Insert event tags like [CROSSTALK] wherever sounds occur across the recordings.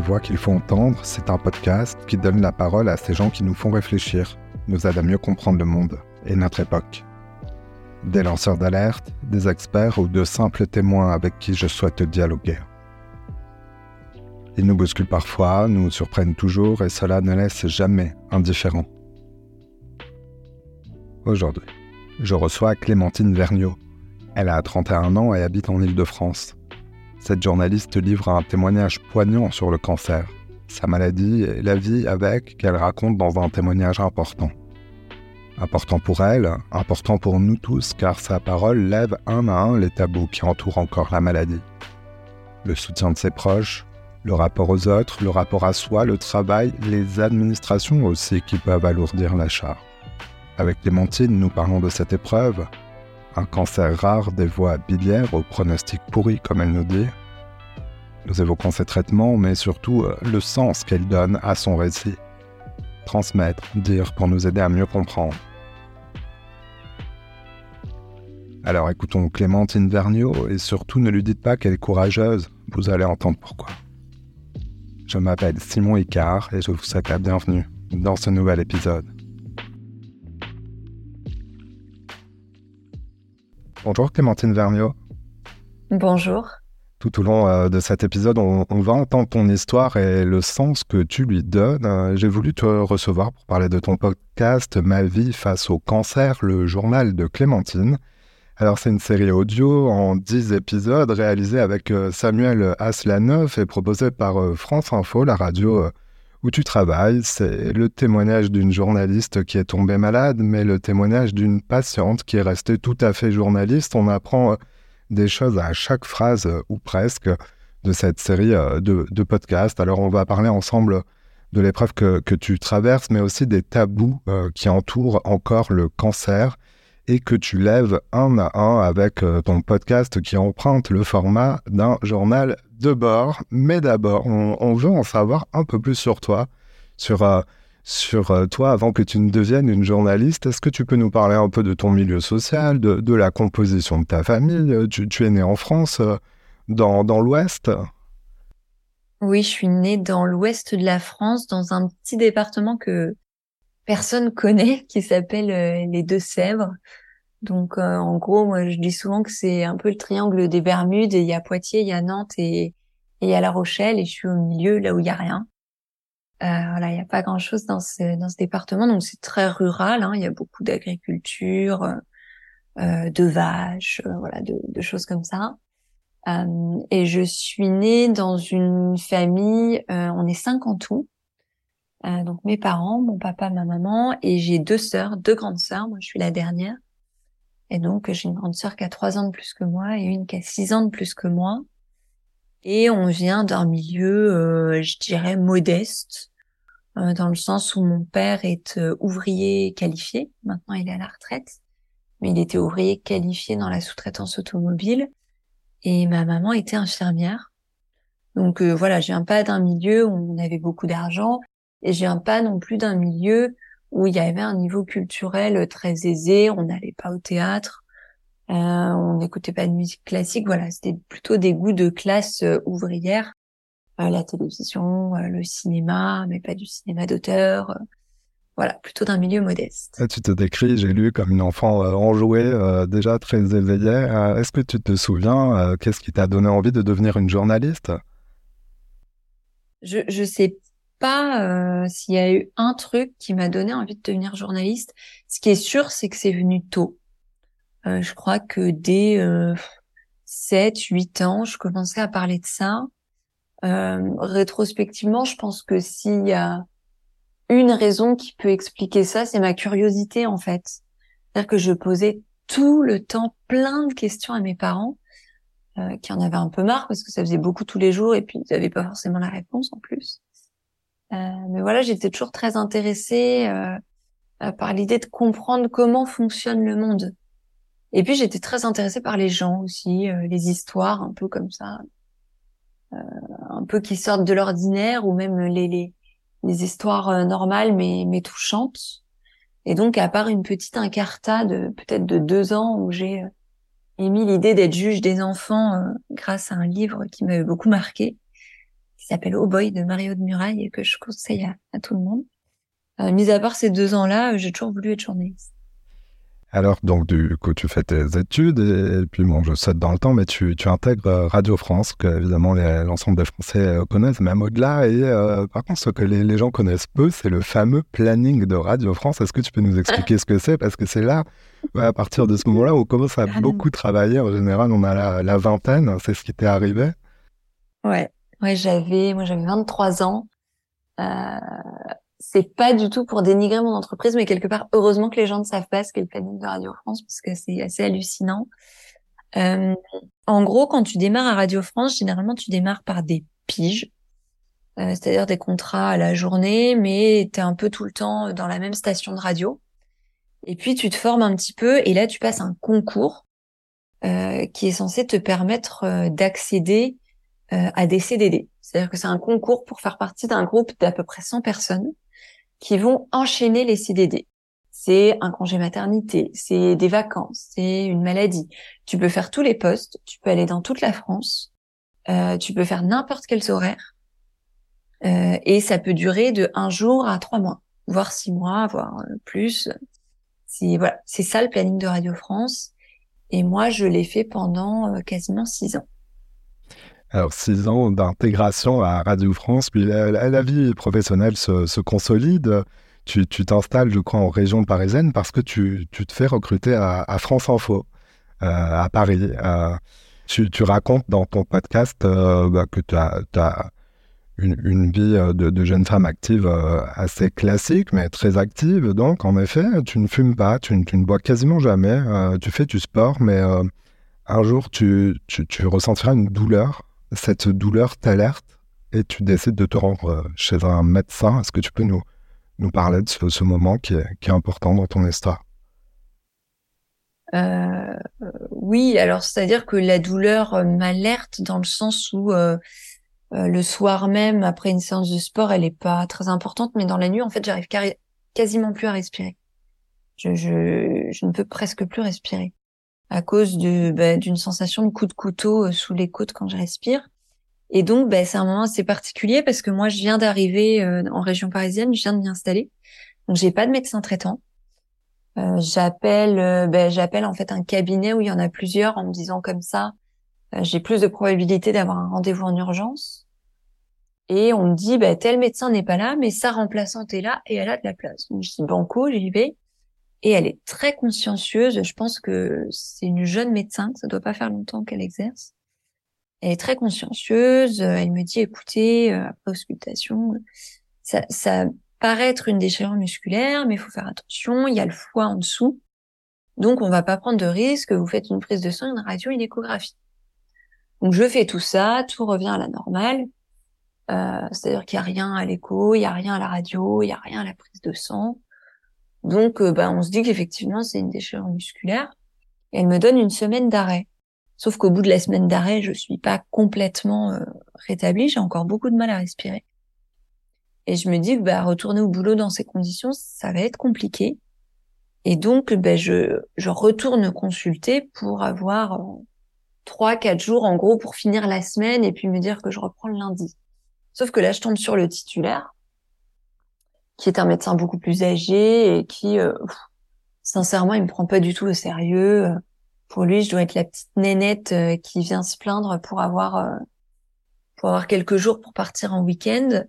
Voix qu'il faut entendre, c'est un podcast qui donne la parole à ces gens qui nous font réfléchir, nous aident à mieux comprendre le monde et notre époque. Des lanceurs d'alerte, des experts ou de simples témoins avec qui je souhaite dialoguer. Ils nous bousculent parfois, nous surprennent toujours et cela ne laisse jamais indifférent. Aujourd'hui, je reçois Clémentine Vergniaud. Elle a 31 ans et habite en Île-de-France. Cette journaliste livre un témoignage poignant sur le cancer, sa maladie et la vie avec qu'elle raconte dans un témoignage important. Important pour elle, important pour nous tous car sa parole lève un à un les tabous qui entourent encore la maladie. Le soutien de ses proches, le rapport aux autres, le rapport à soi, le travail, les administrations aussi qui peuvent alourdir la charge. Avec Clémentine, nous parlons de cette épreuve, un cancer rare des voies biliaires au pronostic pourri, comme elle nous dit. Nous évoquons ses traitements, mais surtout euh, le sens qu'elle donne à son récit. Transmettre, dire pour nous aider à mieux comprendre. Alors écoutons Clémentine Vergniaud et surtout ne lui dites pas qu'elle est courageuse, vous allez entendre pourquoi. Je m'appelle Simon Icard et je vous souhaite la bienvenue dans ce nouvel épisode. Bonjour Clémentine Vergniaud. Bonjour. Tout au long euh, de cet épisode, on, va entendre ton histoire et le sens que tu lui donnes. Euh, j'ai voulu te recevoir pour parler de ton podcast Ma vie face au cancer, le journal de Clémentine. Alors c'est une série audio en 10 épisodes réalisée avec euh, Samuel Aslanoff et proposée par France Info, la radio où tu travailles. C'est le témoignage d'une journaliste qui est tombée malade, mais le témoignage d'une patiente qui est restée tout à fait journaliste. On apprend euh, des choses à chaque phrase, euh, ou presque, de cette série euh, de, podcasts. Alors on va parler ensemble de l'épreuve que, tu traverses, mais aussi des tabous qui entourent encore le cancer et que tu lèves un à un avec ton podcast qui emprunte le format d'un journal de bord, mais d'abord, on, veut en savoir un peu plus sur toi, sur, euh, sur euh, toi avant que tu ne deviennes une journaliste. Est-ce que tu peux nous parler un peu de ton milieu social, de, la composition de ta famille? Tu, es né en France, euh, dans, dans l'Ouest? Oui, je suis née dans l'Ouest de la France, dans un petit département que personne connaît, qui s'appelle les Deux-Sèvres. Donc euh, en gros, moi je dis souvent que c'est un peu le triangle des Bermudes. il y a Poitiers, il y a Nantes et, il y a La Rochelle. Et je suis au milieu, là où il y a rien. Euh, voilà, il n'y a pas grand chose dans ce dans ce département, donc c'est très rural. Hein. Il y a beaucoup d'agriculture, euh, de vaches, euh, voilà, de, de, choses comme ça. Euh, et je suis née dans une famille. on est cinq en tout. Donc mes parents, mon papa, ma maman, et j'ai deux sœurs, deux grandes sœurs. Moi, je suis la dernière. Et donc, j'ai une grande sœur qui a trois ans de plus que moi et une qui a six ans de plus que moi. Et on vient d'un milieu, euh, je dirais, modeste, euh, dans le sens où mon père est euh, ouvrier qualifié. Maintenant, il est à la retraite. Mais il était ouvrier qualifié dans la sous-traitance automobile. Et ma maman était infirmière. Donc voilà, je viens pas d'un milieu où on avait beaucoup d'argent. Et je viens pas non plus d'un milieu où il y avait un niveau culturel très aisé, on n'allait pas au théâtre, euh, on n'écoutait pas de musique classique, voilà, c'était plutôt des goûts de classe euh, ouvrière, euh, la télévision, le cinéma, mais pas du cinéma d'auteur, voilà, plutôt d'un milieu modeste. tu te décris, j'ai lu, comme une enfant enjouée, déjà très éveillée. Est-ce que tu te souviens, qu'est-ce qui t'a donné envie de devenir une journaliste? Je, je sais pas euh, s'il y a eu un truc qui m'a donné envie de devenir journaliste. Ce qui est sûr, c'est que c'est venu tôt. Euh, je crois que dès euh, 7, 8 ans, je commençais à parler de ça. Euh, rétrospectivement, je pense que s'il y a une raison qui peut expliquer ça, c'est ma curiosité en fait. C'est-à-dire que je posais tout le temps plein de questions à mes parents euh, qui en avaient un peu marre parce que ça faisait beaucoup tous les jours et puis ils n'avaient pas forcément la réponse en plus. Euh, mais voilà, j'étais toujours très intéressée euh, euh, par l'idée de comprendre comment fonctionne le monde. Et puis j'étais très intéressée par les gens aussi, les histoires un peu comme ça, un peu qui sortent de l'ordinaire ou même les, les, les histoires normales mais, mais touchantes. Et donc à part une petite incarta de peut-être de deux ans où j'ai émis l'idée d'être juge des enfants grâce à un livre qui m'avait beaucoup marqué, s'appelle Oh Boy de Mario de Muraille et que je conseille à, tout le monde. Euh, mis à part ces deux ans-là, j'ai toujours voulu être journaliste. Alors, donc, du coup, tu fais tes études et, puis, bon, je saute dans le temps, mais tu, tu intègres Radio France, que évidemment l'ensemble des Français euh, connaissent, même au-delà. Et euh, par contre, ce que les, gens connaissent peu, c'est le fameux planning de Radio France. Est-ce que tu peux nous expliquer ce que c'est? Parce que c'est là, à partir de ce moment-là, on commence à beaucoup travailler. En général, on a la, vingtaine, c'est ce qui t'est arrivé Ouais, ouais j'avais, moi j'avais 23 ans. Euh, c'est pas du tout pour dénigrer mon entreprise, mais quelque part, heureusement que les gens ne savent pas ce qu'est le planning de Radio France, parce que c'est assez hallucinant. Euh, en gros, quand tu démarres à Radio France, généralement, tu démarres par des piges, euh, c'est-à-dire des contrats à la journée, mais tu es un peu tout le temps dans la même station de radio. Et puis, tu te formes un petit peu, et là, tu passes un concours euh, qui est censé te permettre euh, d'accéder euh, à des CDD. C'est-à-dire que c'est un concours pour faire partie d'un groupe d'à peu près 100 personnes qui vont enchaîner les CDD. C'est un congé maternité, c'est des vacances, c'est une maladie. Tu peux faire tous les postes, tu peux aller dans toute la France, euh, tu peux faire n'importe quels horaires, euh, et ça peut durer de un jour à trois mois, voire six mois, voire euh, plus. C'est voilà, c'est ça le planning de Radio France. Et moi, je l'ai fait pendant euh, quasiment six ans. Alors, six ans d'intégration à Radio France, puis la, vie professionnelle se, consolide. Tu t'installes, je crois, en région parisienne parce que tu, te fais recruter à, France Info, euh, à Paris. Euh, tu, racontes dans ton podcast euh, bah, que tu as, une, vie de, jeune femme active assez classique, mais très active. Donc, en effet, tu ne fumes pas, tu, ne bois quasiment jamais, tu fais du sport, mais un jour, tu, tu ressentiras une douleur cette douleur t'alerte et tu décides de te rendre euh, chez un médecin. Est-ce que tu peux nous, nous parler de ce, moment qui est, important dans ton histoire? Euh, Oui, alors c'est-à-dire que la douleur euh, m'alerte dans le sens où le soir même, après une séance de sport, elle n'est pas très importante, mais dans la nuit, en fait, j'arrive quasiment plus à respirer. Je, je, ne peux presque plus respirer à cause bah, d'une sensation de coup de couteau euh, sous les côtes quand je respire. Et donc, bah, c'est un moment assez particulier parce que moi, je viens d'arriver euh, en région parisienne, je viens de m'y installer, donc j'ai pas de médecin traitant. Euh, j'appelle, euh, bah, j'appelle en fait un cabinet où il y en a plusieurs en me disant comme ça, j'ai plus de probabilité d'avoir un rendez-vous en urgence. Et on me dit, bah, tel médecin n'est pas là, mais sa remplaçante est là et elle a de la place. Donc je dis banco, j'y vais et elle est très consciencieuse. Je pense que c'est une jeune médecin, ça doit pas faire longtemps qu'elle exerce. Elle est très consciencieuse. Elle me dit, écoutez, euh, après auscultation, ça, ça paraît être une déchirure musculaire, mais il faut faire attention. Il y a le foie en dessous, donc on va pas prendre de risque. Vous faites une prise de sang, une radio, une échographie. Donc je fais tout ça, tout revient à la normale. Euh, C'est-à-dire qu'il y a rien à l'écho, il y a rien à la radio, il y a rien à la prise de sang. Donc, euh, bah, on se dit qu'effectivement, c'est une déchirure musculaire. Et elle me donne une semaine d'arrêt. Sauf qu'au bout de la semaine d'arrêt, je suis pas complètement euh, rétablie. J'ai encore beaucoup de mal à respirer. Et je me dis que bah, retourner au boulot dans ces conditions, ça va être compliqué. Et donc, bah, je, je retourne consulter pour avoir euh, trois, quatre jours en gros pour finir la semaine et puis me dire que je reprends le lundi. Sauf que là, je tombe sur le titulaire qui est un médecin beaucoup plus âgé et qui, euh, sincèrement, il me prend pas du tout au sérieux. Pour lui, je dois être la petite nénette euh, qui vient se plaindre pour avoir euh, pour avoir quelques jours pour partir en week-end.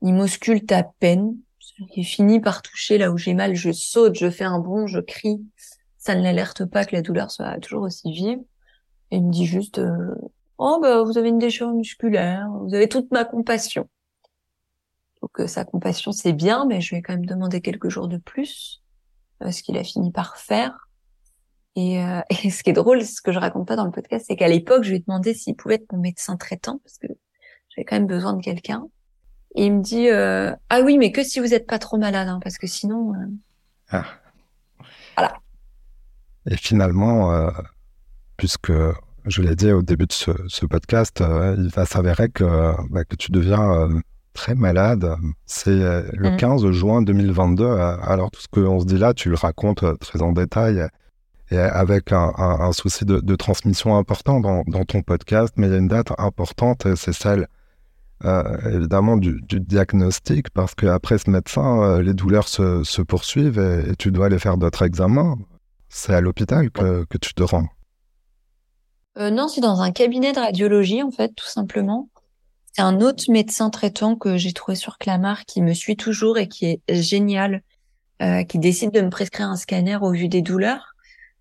Il m'ausculte à peine. Il finit par toucher là où j'ai mal. Je saute, je fais un bond, je crie. Ça ne l'alerte pas que la douleur soit toujours aussi vive. Il me dit juste, oh bah vous avez une déchirure musculaire, vous avez toute ma compassion. Donc sa compassion c'est bien, mais je lui ai quand même demandé quelques jours de plus, euh, ce qu'il a fini par faire. Et, euh, [LAUGHS] et, ce qui est drôle, ce que je raconte pas dans le podcast, c'est qu'à l'époque, je lui ai demandé s'il pouvait être mon médecin traitant, parce que j'avais quand même besoin de quelqu'un. Et il me dit euh, ah oui, mais que si vous êtes pas trop malade, hein, parce que sinon. Euh, ah. Voilà. Et finalement, puisque je l'ai dit au début de ce, ce podcast, il va s'avérer que, bah, que tu deviens très malade. C'est euh, le 15 mmh. juin 2022. Euh, alors, tout ce qu'on se dit là, tu le racontes euh, très en détail et avec un, souci de, transmission important dans, ton podcast. Mais il y a une date importante, c'est celle évidemment du, diagnostic, parce qu'après ce médecin, les douleurs se, poursuivent et, tu dois aller faire d'autres examens. C'est à l'hôpital que, que, tu te rends. non, c'est dans un cabinet de radiologie, en fait, tout simplement. C'est un autre médecin traitant que j'ai trouvé sur Clamart qui me suit toujours et qui est génial, euh, qui décide de me prescrire un scanner au vu des douleurs,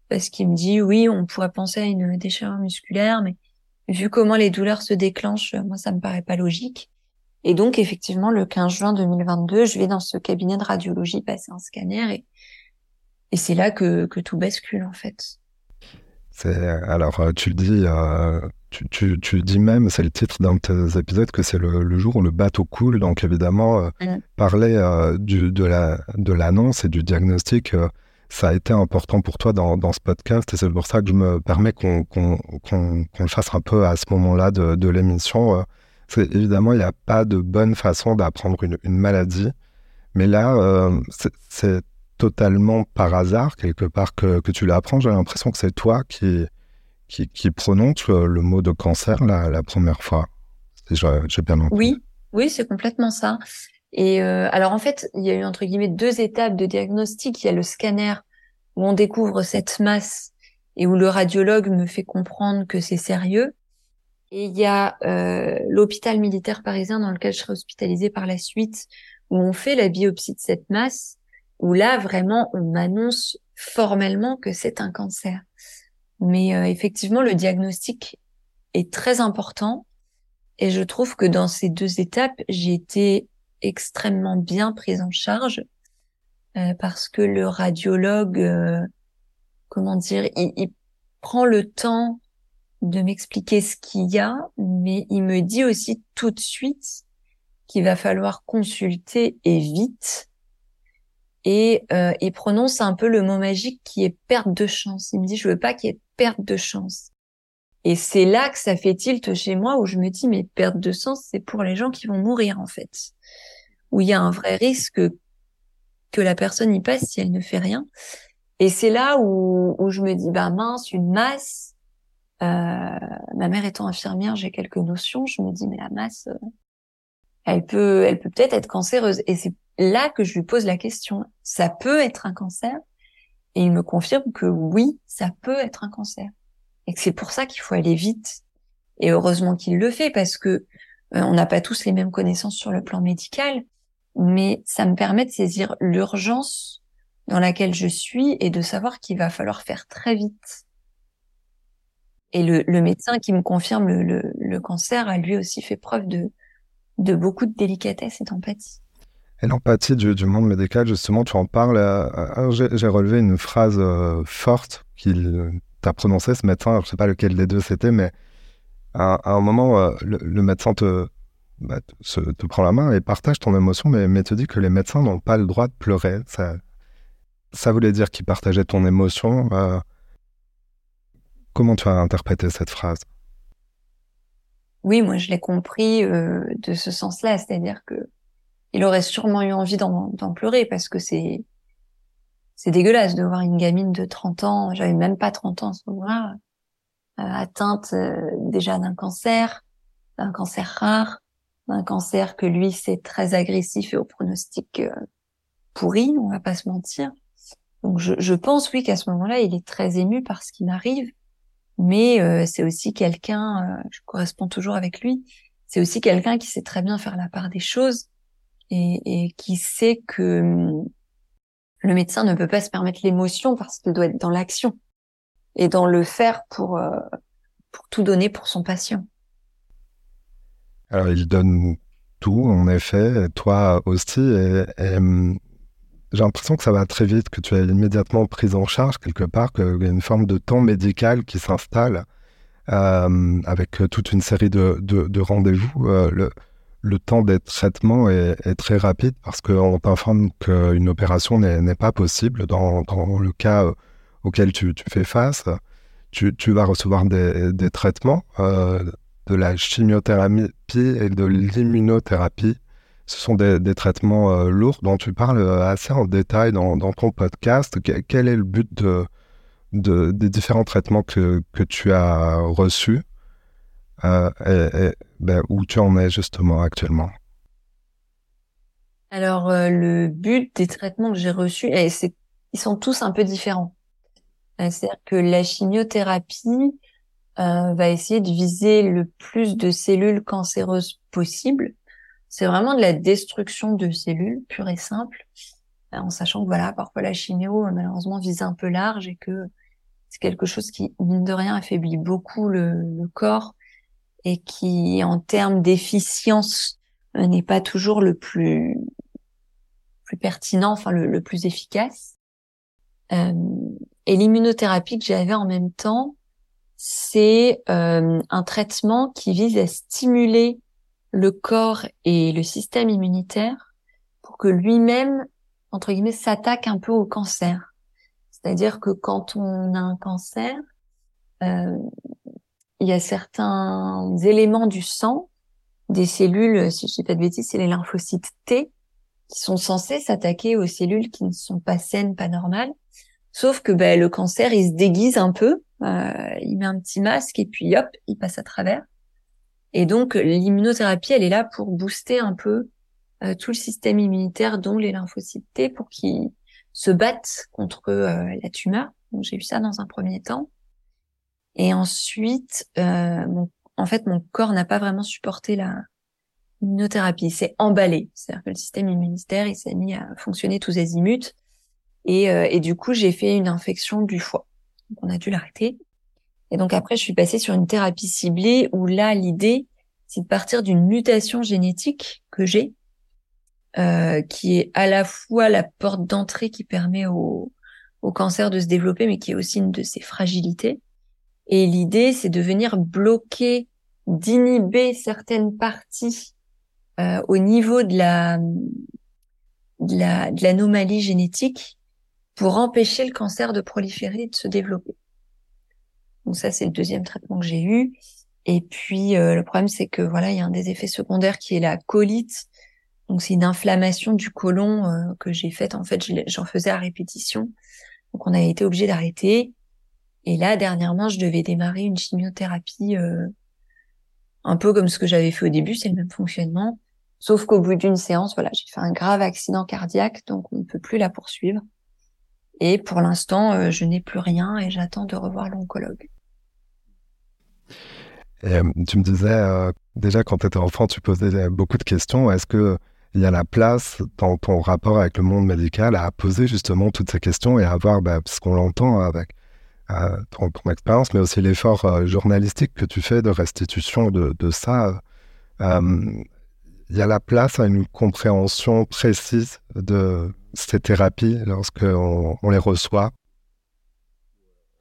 parce qu'il me dit oui, on pourrait penser à une déchirure musculaire, mais vu comment les douleurs se déclenchent, moi ça me paraît pas logique. Et donc effectivement, le 15 juin 2022, je vais dans ce cabinet de radiologie passer un scanner et, c'est là que tout bascule en fait. Alors, euh, tu le dis, euh, tu, tu, dis même, c'est le titre d'un de tes épisodes, que c'est le, jour où le bateau coule. Donc, évidemment, euh, parler du, de, la, de l'annonce et du diagnostic, ça a été important pour toi dans, dans ce podcast. Et c'est pour ça que je me permets qu'on, qu'on, qu'on, le fasse un peu à ce moment-là de, de l'émission. C'est, évidemment, il n'y a pas de bonne façon d'apprendre une, une maladie. Mais là, c'est totalement par hasard, quelque part, que, tu l'apprends. J'ai l'impression que c'est toi qui, prononce le mot de cancer la, la première fois. J'ai bien entendu. Oui, oui, c'est complètement ça. Et euh, alors en fait, il y a eu entre guillemets deux étapes de diagnostic. Il y a le scanner où on découvre cette masse et où le radiologue me fait comprendre que c'est sérieux. Et il y a euh, l'hôpital militaire parisien dans lequel je serai hospitalisée par la suite, où on fait la biopsie de cette masse où là vraiment on m'annonce formellement que c'est un cancer. Mais euh, effectivement, le diagnostic est très important et je trouve que dans ces deux étapes, j'ai été extrêmement bien prise en charge euh, parce que le radiologue, euh, comment dire, il, il, prend le temps de m'expliquer ce qu'il y a, mais il me dit aussi tout de suite qu'il va falloir consulter et vite et euh, il prononce un peu le mot magique qui est perte de chance. Il me dit je veux pas qu'il y ait perte de chance. Et c'est là que ça fait tilt chez moi où je me dis mais perte de chance c'est pour les gens qui vont mourir en fait. Où il y a un vrai risque que la personne y passe si elle ne fait rien. Et c'est là où, où je me dis bah mince une masse. Euh, ma mère étant infirmière j'ai quelques notions. Je me dis mais la masse euh, elle peut elle peut peut-être être cancéreuse et c'est là que je lui pose la question. Ça peut être un cancer? Et il me confirme que oui, ça peut être un cancer. Et que c'est pour ça qu'il faut aller vite. Et heureusement qu'il le fait parce que euh, on n'a pas tous les mêmes connaissances sur le plan médical, mais ça me permet de saisir l'urgence dans laquelle je suis et de savoir qu'il va falloir faire très vite. Et le, médecin qui me confirme le, cancer a lui aussi fait preuve de, de beaucoup de délicatesse et d'empathie. Et l'empathie du, monde médical, justement, tu en parles. Euh, euh, j'ai relevé une phrase euh, forte qu'il t'a prononcée ce médecin. Je ne sais pas lequel des deux c'était, mais à, un moment, le, médecin te, bah, te, prend la main et partage ton émotion, mais, mais te dit que les médecins n'ont pas le droit de pleurer. Ça, ça voulait dire qu'il partageait ton émotion. comment tu as interprété cette phrase? Oui, moi je l'ai compris de ce sens-là, c'est-à-dire que il aurait sûrement eu envie d'en pleurer parce que c'est c'est dégueulasse de voir une gamine de 30 ans, j'avais même pas 30 ans à ce moment-là, euh, atteinte euh, déjà d'un cancer, d'un cancer rare, d'un cancer que lui c'est très agressif et au pronostic euh, pourri, on va pas se mentir. Donc je, je pense oui qu'à ce moment-là il est très ému par ce qui m'arrive, mais c'est aussi quelqu'un, je corresponds toujours avec lui, c'est aussi quelqu'un qui sait très bien faire la part des choses et, qui sait que hum, le médecin ne peut pas se permettre l'émotion parce qu'il doit être dans l'action et dans le faire pour, euh, pour tout donner pour son patient. Alors il donne tout, en effet, toi aussi, et, hum, j'ai l'impression que ça va très vite, que tu es immédiatement prise en charge quelque part, qu'il y a une forme de temps médical qui s'installe euh, avec toute une série de, de, rendez-vous. Euh, le, le temps des traitements est, très rapide parce qu'on t'informe qu'une opération n'est pas possible dans, le cas euh, auquel tu, fais face. Tu, vas recevoir des, traitements, euh, de la chimiothérapie et de l'immunothérapie. Ce sont des, traitements euh, lourds dont tu parles assez en détail dans, ton podcast. Quel est le but de, des différents traitements que, tu as reçus et, ben, où tu en es justement actuellement? Alors, le but des traitements que j'ai reçus, c'est ils sont tous un peu différents. C'est-à-dire que la chimiothérapie va essayer de viser le plus de cellules cancéreuses possible. C'est vraiment de la destruction de cellules, pure et simple, en sachant que voilà, parfois la chimio malheureusement vise un peu large et que c'est quelque chose qui, mine de rien, affaiblit beaucoup le, corps et qui, en termes d'efficience, euh, n'est pas toujours le plus plus pertinent, enfin le, plus efficace. Euh, et l'immunothérapie que j'avais en même temps, c'est euh, un traitement qui vise à stimuler le corps et le système immunitaire pour que lui-même, entre guillemets, s'attaque un peu au cancer. C'est-à-dire que quand on a un cancer, euh, il y a certains éléments du sang, des cellules, si je dis pas de bêtises, c'est les lymphocytes T, qui sont censés s'attaquer aux cellules qui ne sont pas saines, pas normales. Sauf que ben, le cancer, il se déguise un peu, euh, il met un petit masque et puis hop, il passe à travers. Et donc l'immunothérapie, elle est là pour booster un peu euh, tout le système immunitaire, dont les lymphocytes T, pour qu'ils se battent contre euh, la tumeur. Donc j'ai eu ça dans un premier temps. Et ensuite, euh, en fait, mon corps n'a pas vraiment supporté la immunothérapie. Il s'est emballé. C'est-à-dire que le système immunitaire, il s'est mis à fonctionner tous azimuts. Et, euh, et du coup, j'ai fait une infection du foie. Donc on a dû l'arrêter. Et donc après, je suis passée sur une thérapie ciblée où là, l'idée, c'est de partir d'une mutation génétique que j'ai euh, qui est à la fois la porte d'entrée qui permet au, cancer de se développer, mais qui est aussi une de ses fragilités. Et l'idée, c'est de venir bloquer, d'inhiber certaines parties euh, au niveau de la de la de l'anomalie génétique pour empêcher le cancer de proliférer et de se développer. Donc ça, c'est le deuxième traitement que j'ai eu. Et puis euh, le problème, c'est que voilà, il y a un des effets secondaires qui est la colite donc c'est une inflammation du côlon euh, que j'ai faite. En fait, j'en faisais à répétition. Donc on a été obligé d'arrêter. Et là, dernièrement, je devais démarrer une chimiothérapie euh, un peu comme ce que j'avais fait au début, c'est le même fonctionnement. Sauf qu'au bout d'une séance, voilà, j'ai fait un grave accident cardiaque, donc on ne peut plus la poursuivre. Et pour l'instant, euh, je n'ai plus rien et j'attends de revoir l'oncologue. Et, tu me disais, déjà quand tu étais enfant, tu posais beaucoup de questions. Est-ce que il y a la place dans ton rapport avec le monde médical à poser justement toutes ces questions et à voir bah, ce qu'on l'entend avec euh, ton, expérience, mais aussi l'effort euh, journalistique que tu fais de restitution de, ça. Euh, il y a la place à une compréhension précise de ces thérapies lorsqu'on on les reçoit?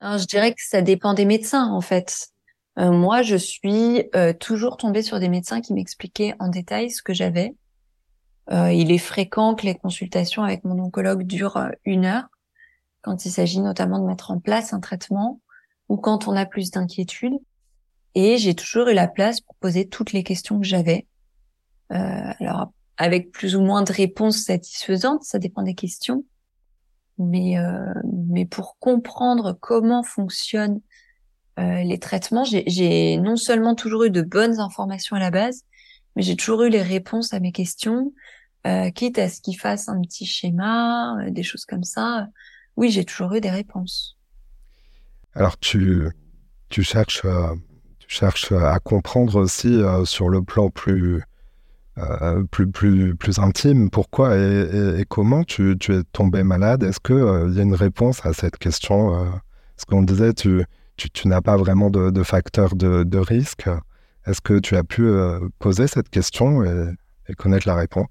Je dirais que ça dépend des médecins en fait. Moi, je suis toujours tombée sur des médecins qui m'expliquaient en détail ce que j'avais euh, il est fréquent que les consultations avec mon oncologue durent euh, une heure, quand il s'agit notamment de mettre en place un traitement ou quand on a plus d'inquiétude. Et j'ai toujours eu la place pour poser toutes les questions que j'avais. Euh, alors, avec plus ou moins de réponses satisfaisantes, ça dépend des questions. Mais, euh, mais pour comprendre comment fonctionnent euh, les traitements, j'ai non seulement toujours eu de bonnes informations à la base, mais j'ai toujours eu les réponses à mes questions. Euh, quitte à ce qu'il fasse un petit schéma, euh, des choses comme ça. Oui, j'ai toujours eu des réponses. Alors tu, cherches, euh, tu cherches à comprendre aussi sur le plan plus, plus, plus, plus intime pourquoi et, comment tu, es tombé malade. Est-ce qu'il y a une réponse à cette question Ce qu'on disait, tu, tu, n'as pas vraiment de, de facteur de, risque. Est-ce que tu as pu poser cette question et, connaître la réponse?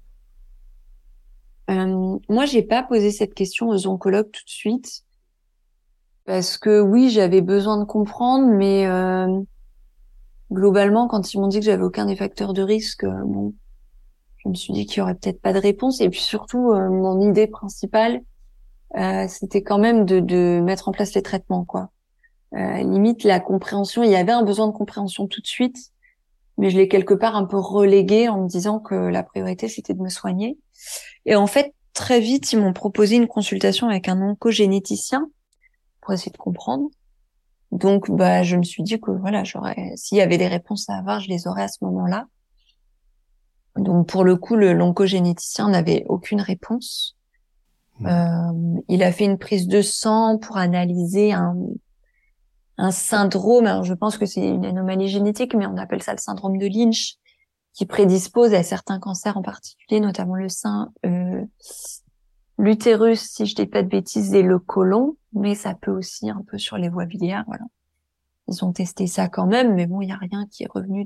Euh, moi, j'ai pas posé cette question aux oncologues tout de suite parce que oui, j'avais besoin de comprendre, mais euh, globalement, quand ils m'ont dit que j'avais aucun des facteurs de risque, euh, bon, je me suis dit qu'il y aurait peut-être pas de réponse. Et puis surtout, euh, mon idée principale, c'était quand même de, de, mettre en place les traitements, quoi. Limite la compréhension, il y avait un besoin de compréhension tout de suite, mais je l'ai quelque part un peu relégué en me disant que la priorité c'était de me soigner. Et en fait, très vite, ils m'ont proposé une consultation avec un oncogénéticien pour essayer de comprendre. Donc, bah, je me suis dit que voilà, j'aurais, s'il y avait des réponses à avoir, je les aurais à ce moment-là. Donc, pour le coup, le l'oncogénéticien n'avait aucune réponse. Mmh. Euh, il a fait une prise de sang pour analyser un, un syndrome. Alors, je pense que c'est une anomalie génétique, mais on appelle ça le syndrome de Lynch, qui prédispose à certains cancers en particulier, notamment le sein, euh, l'utérus, si je dis pas de bêtises, et le côlon, mais ça peut aussi un peu sur les voies biliaires, voilà. Ils ont testé ça quand même, mais bon, il y a rien qui est revenu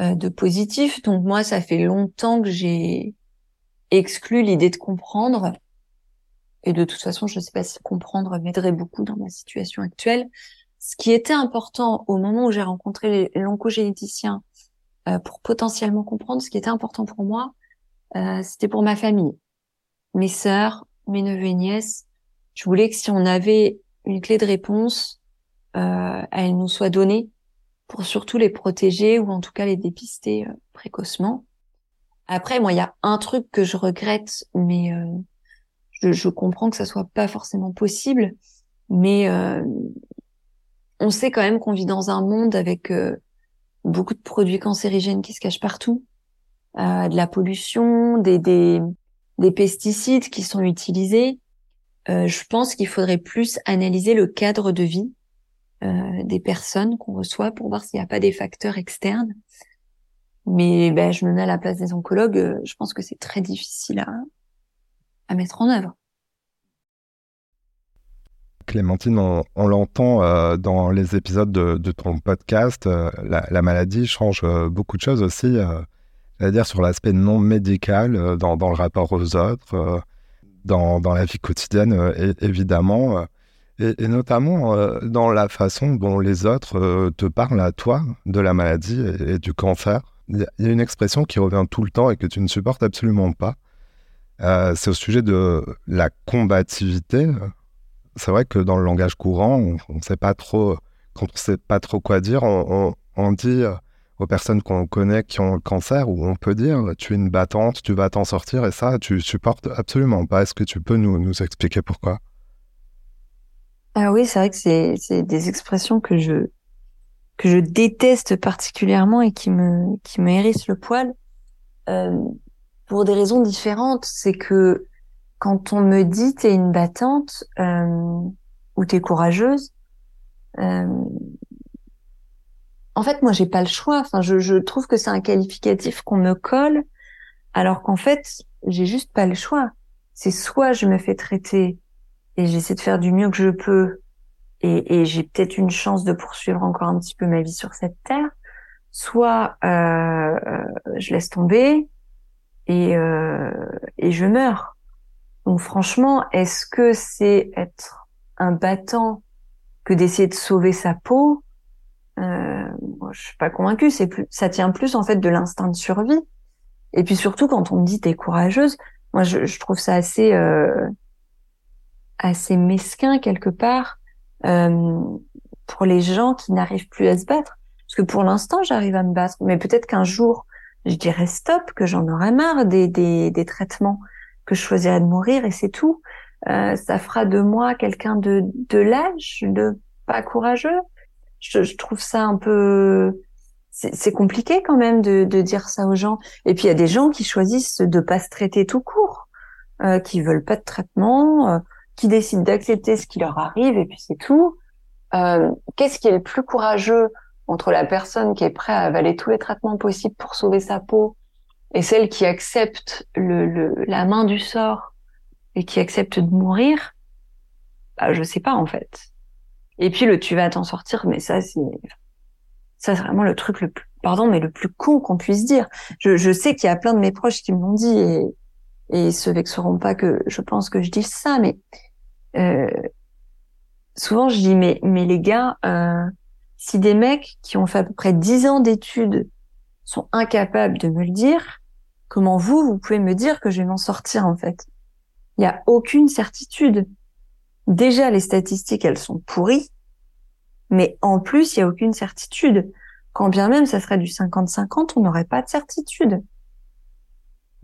euh, de positif. Donc moi, ça fait longtemps que j'ai exclu l'idée de comprendre. Et de toute façon, je ne sais pas si comprendre m'aiderait beaucoup dans ma situation actuelle. Ce qui était important au moment où j'ai rencontré l'oncogénéticien euh, pour potentiellement comprendre, ce qui était important pour moi, euh, c'était pour ma famille mes sœurs, mes neveux et nièces. Je voulais que si on avait une clé de réponse, euh, elle nous soit donnée pour surtout les protéger ou en tout cas les dépister euh, précocement. Après, moi, il y a un truc que je regrette, mais euh, je, comprends que ça soit pas forcément possible. Mais euh, on sait quand même qu'on vit dans un monde avec euh, beaucoup de produits cancérigènes qui se cachent partout, de la pollution, des, des des pesticides qui sont utilisés, euh, je pense qu'il faudrait plus analyser le cadre de vie euh, des personnes qu'on reçoit pour voir s'il n'y a pas des facteurs externes. Mais ben, je me mets à la place des oncologues, euh, je pense que c'est très difficile à, à mettre en œuvre. Clémentine, on, l'entend dans les épisodes de, ton podcast, la, la, maladie change beaucoup de choses aussi c'est-à-dire sur l'aspect non médical, euh, dans, le rapport aux autres, euh, dans, la vie quotidienne, euh, évidemment, et, notamment dans la façon dont les autres te parlent à toi de la maladie et, du cancer. Il y a une expression qui revient tout le temps et que tu ne supportes absolument pas. C'est au sujet de la combativité. C'est vrai que dans le langage courant, on ne sait pas trop, quand on ne sait pas trop quoi dire, on, dit aux personnes qu'on connaît qui ont le cancer, où on peut dire tu es une battante, tu vas t'en sortir, et ça, tu supportes absolument pas. Est-ce que tu peux nous, nous expliquer pourquoi? Ah oui, c'est vrai que c'est des expressions que je que je déteste particulièrement et qui me qui me hérissent le poil euh, pour des raisons différentes. C'est que quand on me dit t'es une battante euh, ou t'es courageuse, euh, en fait, moi, j'ai pas le choix. Enfin, je, trouve que c'est un qualificatif qu'on me colle, alors qu'en fait, j'ai juste pas le choix. C'est soit je me fais traiter et j'essaie de faire du mieux que je peux, et, j'ai peut-être une chance de poursuivre encore un petit peu ma vie sur cette terre, soit euh, je laisse tomber et, euh, et je meurs. Donc franchement, est-ce que c'est être un battant que d'essayer de sauver sa peau? Euh, je suis pas convaincue. C'est plus, ça tient plus en fait de l'instinct de survie. Et puis surtout quand on me dit t'es courageuse, moi je, je, trouve ça assez euh, assez mesquin quelque part euh, pour les gens qui n'arrivent plus à se battre. Parce que pour l'instant j'arrive à me battre, mais peut-être qu'un jour je dirais stop, que j'en aurai marre des, des, des traitements, que je choisirais de mourir et c'est tout. Euh, ça fera de moi quelqu'un de, de lâche, de pas courageux je, je trouve ça un peu c'est compliqué quand même de, de, dire ça aux gens. Et puis il y a des gens qui choisissent de pas se traiter tout court, euh, qui veulent pas de traitement, euh, qui décident d'accepter ce qui leur arrive et puis c'est tout. Euh, Qu'est-ce qui est le plus courageux entre la personne qui est prête à avaler tous les traitements possibles pour sauver sa peau et celle qui accepte le, le la main du sort et qui accepte de mourir bah, Je sais pas en fait. Et puis le tu vas t'en sortir, mais ça c'est ça c'est vraiment le truc le plus pardon mais le plus con qu'on puisse dire. Je, je sais qu'il y a plein de mes proches qui me l'ont dit et et ils se vexeront pas que je pense que je dise ça, mais euh, souvent je dis mais mais les gars, euh, si des mecs qui ont fait à peu près dix ans d'études sont incapables de me le dire, comment vous vous pouvez me dire que je vais m'en sortir en fait? Il y a aucune certitude déjà les statistiques, elles sont pourries, mais en plus, il n'y a aucune certitude. Quand bien même ça serait du 50-50, on n'aurait pas de certitude.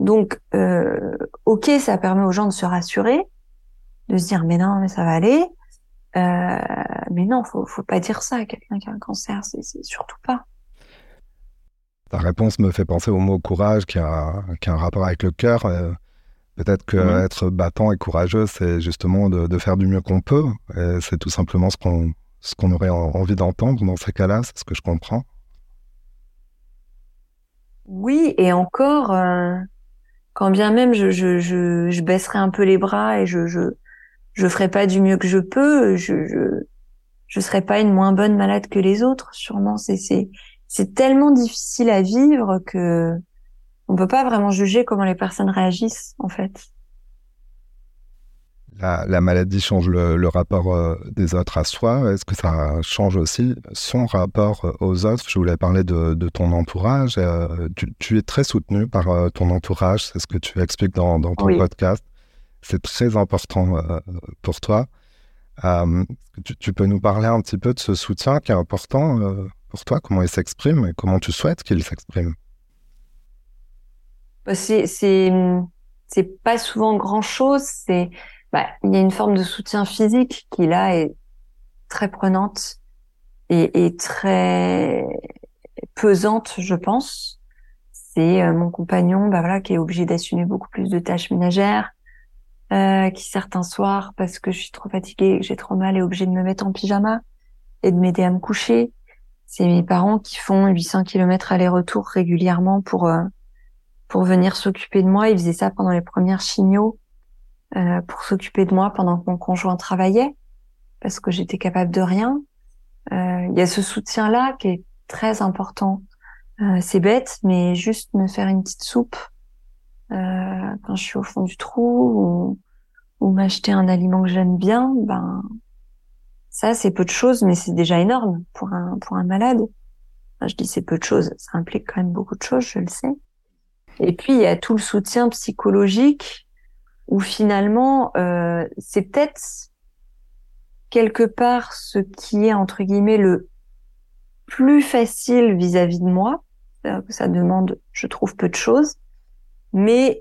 Donc, euh, ok, ça permet aux gens de se rassurer, de se dire mais non, mais ça va aller. Euh, mais non, faut, faut pas dire ça à quelqu'un qui a un cancer, c'est surtout pas. Ta réponse me fait penser au mot courage qui a, qui a un rapport avec le cœur. Euh, peut-être que mhm. être battant et courageux, c'est justement de, de, faire du mieux qu'on peut. C'est tout simplement ce qu'on ce qu'on aurait envie d'entendre dans ces cas-là, c'est ce que je comprends. Oui, et encore, euh, quand bien même je, je, je, je, baisserai un peu les bras et je, je, ferai pas du mieux que je peux, je, je, je serai pas une moins bonne malade que les autres, sûrement. C'est, c'est, c'est tellement difficile à vivre que on peut pas vraiment juger comment les personnes réagissent, en fait la, maladie change le, rapport euh, des autres à soi. Est-ce que ça change aussi son rapport euh, aux autres? Je voulais parler de, ton entourage. Euh, tu, es très soutenu par ton entourage, c'est ce que tu expliques dans, ton podcast. C'est très important pour toi. Tu, tu, peux nous parler un petit peu de ce soutien qui est important pour toi, comment il s'exprime et comment tu souhaites qu'il s'exprime? Bah, C'est pas souvent grand chose. Bah, il y a une forme de soutien physique qui là est très prenante et, très pesante, je pense. C'est euh, mon compagnon, bah qui est obligé d'assumer beaucoup plus de tâches ménagères, euh, qui certains soirs, parce que je suis trop fatiguée, j'ai trop mal, est obligé de me mettre en pyjama et de m'aider à me coucher. C'est mes parents qui font 800 km aller-retour régulièrement pour euh, pour venir s'occuper de moi. Ils faisaient ça pendant les premières chimios euh, pour s'occuper de moi pendant que mon conjoint travaillait, parce que j'étais capable de rien. Euh, il y a ce soutien-là qui est très important. Euh, c'est bête, mais juste me faire une petite soupe quand je suis au fond du trou ou, ou m'acheter un aliment que j'aime bien, ben ça c'est peu de choses, mais c'est déjà énorme pour un pour un malade. je dis c'est peu de choses, ça implique quand même beaucoup de choses, je le sais. Et puis il y a tout le soutien psychologique où finalement euh, c'est peut-être quelque part ce qui est entre guillemets le plus facile vis-à-vis de moi, que ça demande, je trouve, peu de choses, mais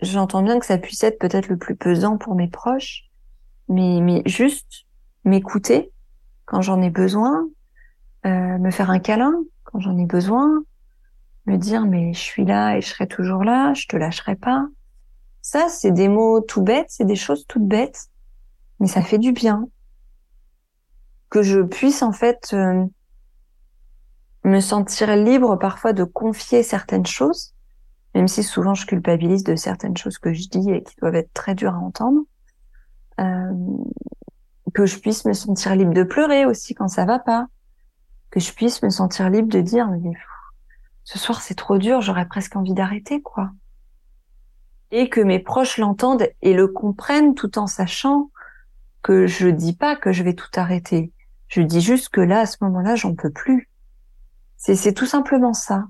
j'entends bien que ça puisse être peut-être le plus pesant pour mes proches, mais, mais juste m'écouter quand j'en ai besoin, euh, me faire un câlin quand j'en ai besoin, me dire mais je suis là et je serai toujours là, je te lâcherai pas, ça, c'est des mots tout bêtes, c'est des choses toutes bêtes, mais ça fait du bien. Que je puisse en fait euh, me sentir libre parfois de confier certaines choses, même si souvent je culpabilise de certaines choses que je dis et qui doivent être très dures à entendre. Euh, que je puisse me sentir libre de pleurer aussi quand ça va pas. Que je puisse me sentir libre de dire, mais ce soir c'est trop dur, j'aurais presque envie d'arrêter, quoi et que mes proches l'entendent et le comprennent tout en sachant que je dis pas que je vais tout arrêter. Je dis juste que là, à ce moment-là, j'en peux plus. C'est tout simplement ça.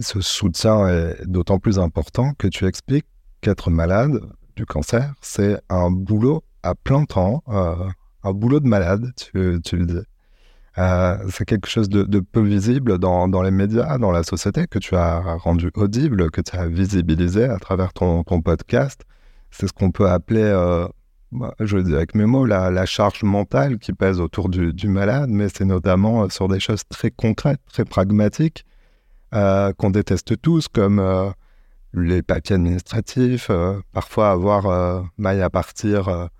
Ce soutien est d'autant plus important que tu expliques qu'être malade du cancer, c'est un boulot à plein temps, euh, un boulot de malade, tu, le dis. Euh, c'est quelque chose de, peu visible dans, les médias, dans la société, que tu as rendu audible, que tu as visibilisé à travers ton, podcast. C'est ce qu'on peut appeler, euh, bah, je le dis avec mes mots, la, charge mentale qui pèse autour du, malade, mais c'est notamment sur des choses très concrètes, très pragmatiques, qu'on déteste tous, comme les papiers administratifs, parfois avoir maille à partir